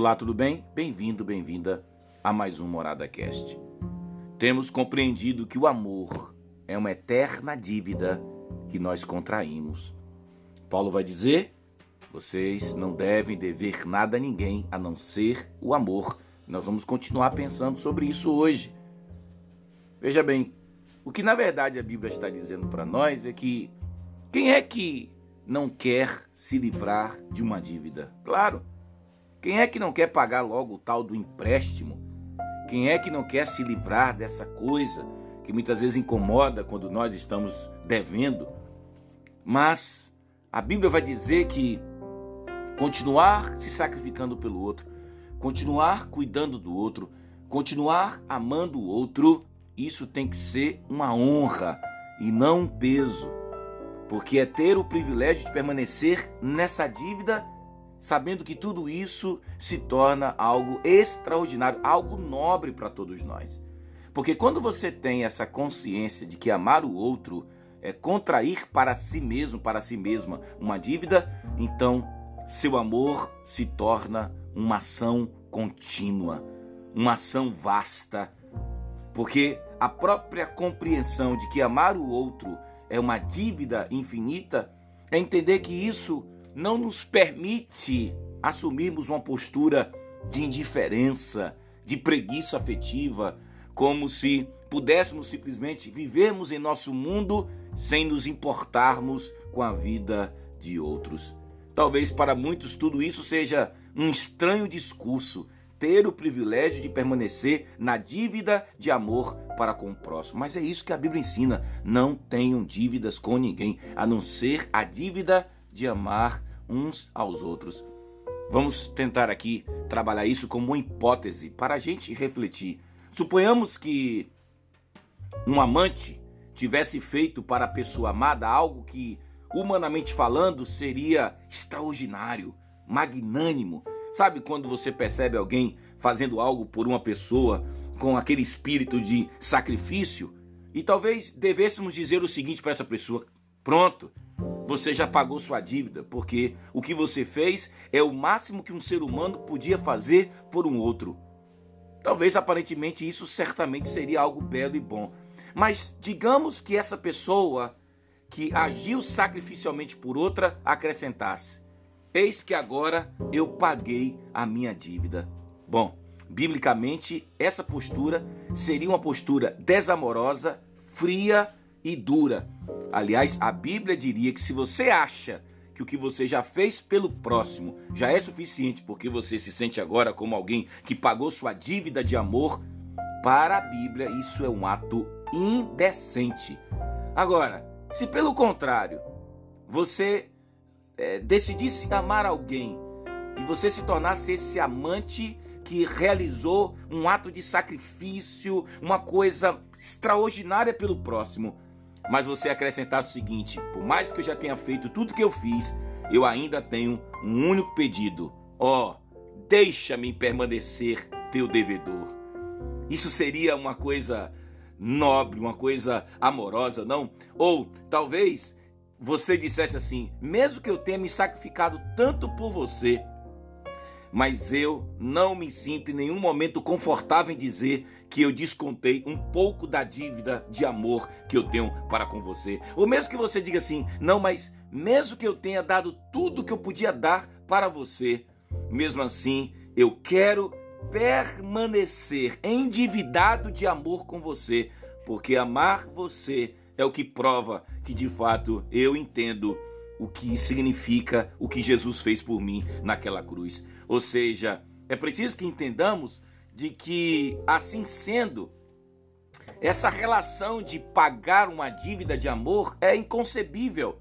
Olá, tudo bem? Bem-vindo, bem-vinda a mais um Morada Cast. Temos compreendido que o amor é uma eterna dívida que nós contraímos. Paulo vai dizer: vocês não devem dever nada a ninguém a não ser o amor. Nós vamos continuar pensando sobre isso hoje. Veja bem, o que na verdade a Bíblia está dizendo para nós é que quem é que não quer se livrar de uma dívida? Claro, quem é que não quer pagar logo o tal do empréstimo? Quem é que não quer se livrar dessa coisa que muitas vezes incomoda quando nós estamos devendo? Mas a Bíblia vai dizer que continuar se sacrificando pelo outro, continuar cuidando do outro, continuar amando o outro, isso tem que ser uma honra e não um peso, porque é ter o privilégio de permanecer nessa dívida sabendo que tudo isso se torna algo extraordinário, algo nobre para todos nós. Porque quando você tem essa consciência de que amar o outro é contrair para si mesmo, para si mesma, uma dívida, então seu amor se torna uma ação contínua, uma ação vasta. Porque a própria compreensão de que amar o outro é uma dívida infinita é entender que isso não nos permite assumirmos uma postura de indiferença, de preguiça afetiva, como se pudéssemos simplesmente vivermos em nosso mundo sem nos importarmos com a vida de outros. Talvez para muitos tudo isso seja um estranho discurso, ter o privilégio de permanecer na dívida de amor para com o próximo. Mas é isso que a Bíblia ensina: não tenham dívidas com ninguém, a não ser a dívida de amar uns aos outros. Vamos tentar aqui trabalhar isso como uma hipótese para a gente refletir. Suponhamos que um amante tivesse feito para a pessoa amada algo que, humanamente falando, seria extraordinário, magnânimo. Sabe quando você percebe alguém fazendo algo por uma pessoa com aquele espírito de sacrifício? E talvez devêssemos dizer o seguinte para essa pessoa: pronto, você já pagou sua dívida, porque o que você fez é o máximo que um ser humano podia fazer por um outro. Talvez aparentemente isso certamente seria algo belo e bom. Mas digamos que essa pessoa que agiu sacrificialmente por outra acrescentasse: Eis que agora eu paguei a minha dívida. Bom, biblicamente, essa postura seria uma postura desamorosa, fria e dura Aliás, a Bíblia diria que se você acha que o que você já fez pelo próximo já é suficiente porque você se sente agora como alguém que pagou sua dívida de amor, para a Bíblia isso é um ato indecente. Agora, se pelo contrário você é, decidisse amar alguém e você se tornasse esse amante que realizou um ato de sacrifício, uma coisa extraordinária pelo próximo, mas você acrescentar o seguinte: por mais que eu já tenha feito tudo que eu fiz, eu ainda tenho um único pedido. Ó, oh, deixa-me permanecer teu devedor. Isso seria uma coisa nobre, uma coisa amorosa, não? Ou talvez você dissesse assim: mesmo que eu tenha me sacrificado tanto por você, mas eu não me sinto em nenhum momento confortável em dizer que eu descontei um pouco da dívida de amor que eu tenho para com você. Ou mesmo que você diga assim: não, mas mesmo que eu tenha dado tudo que eu podia dar para você, mesmo assim eu quero permanecer endividado de amor com você, porque amar você é o que prova que de fato eu entendo o que significa o que Jesus fez por mim naquela cruz. Ou seja, é preciso que entendamos de que, assim sendo, essa relação de pagar uma dívida de amor é inconcebível.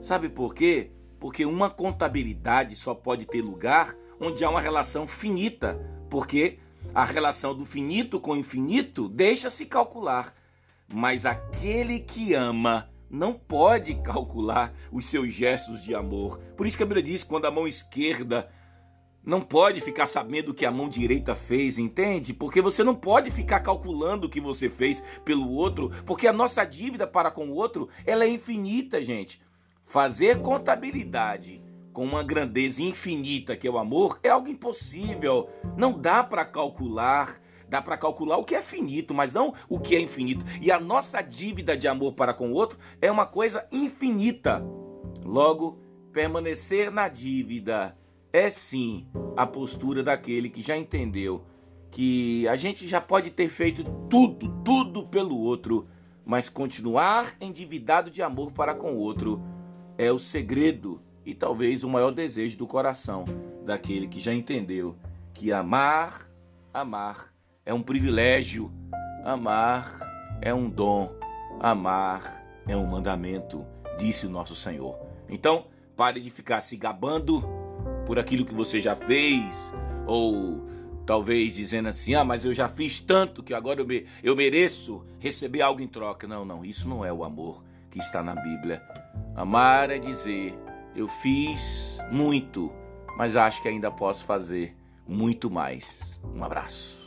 Sabe por quê? Porque uma contabilidade só pode ter lugar onde há uma relação finita, porque a relação do finito com o infinito deixa-se calcular. Mas aquele que ama não pode calcular os seus gestos de amor. Por isso que a Bíblia diz: quando a mão esquerda não pode ficar sabendo o que a mão direita fez, entende? Porque você não pode ficar calculando o que você fez pelo outro, porque a nossa dívida para com o outro ela é infinita, gente. Fazer contabilidade com uma grandeza infinita que é o amor é algo impossível. Não dá para calcular. Dá para calcular o que é finito, mas não o que é infinito. E a nossa dívida de amor para com o outro é uma coisa infinita. Logo, permanecer na dívida é sim a postura daquele que já entendeu que a gente já pode ter feito tudo, tudo pelo outro, mas continuar endividado de amor para com o outro é o segredo e talvez o maior desejo do coração daquele que já entendeu que amar, amar é um privilégio, amar é um dom, amar é um mandamento, disse o nosso Senhor. Então, pare de ficar se gabando por aquilo que você já fez ou talvez dizendo assim: ah, mas eu já fiz tanto que agora eu, me, eu mereço receber algo em troca. Não, não, isso não é o amor que está na Bíblia. Amar é dizer: eu fiz muito, mas acho que ainda posso fazer muito mais. Um abraço.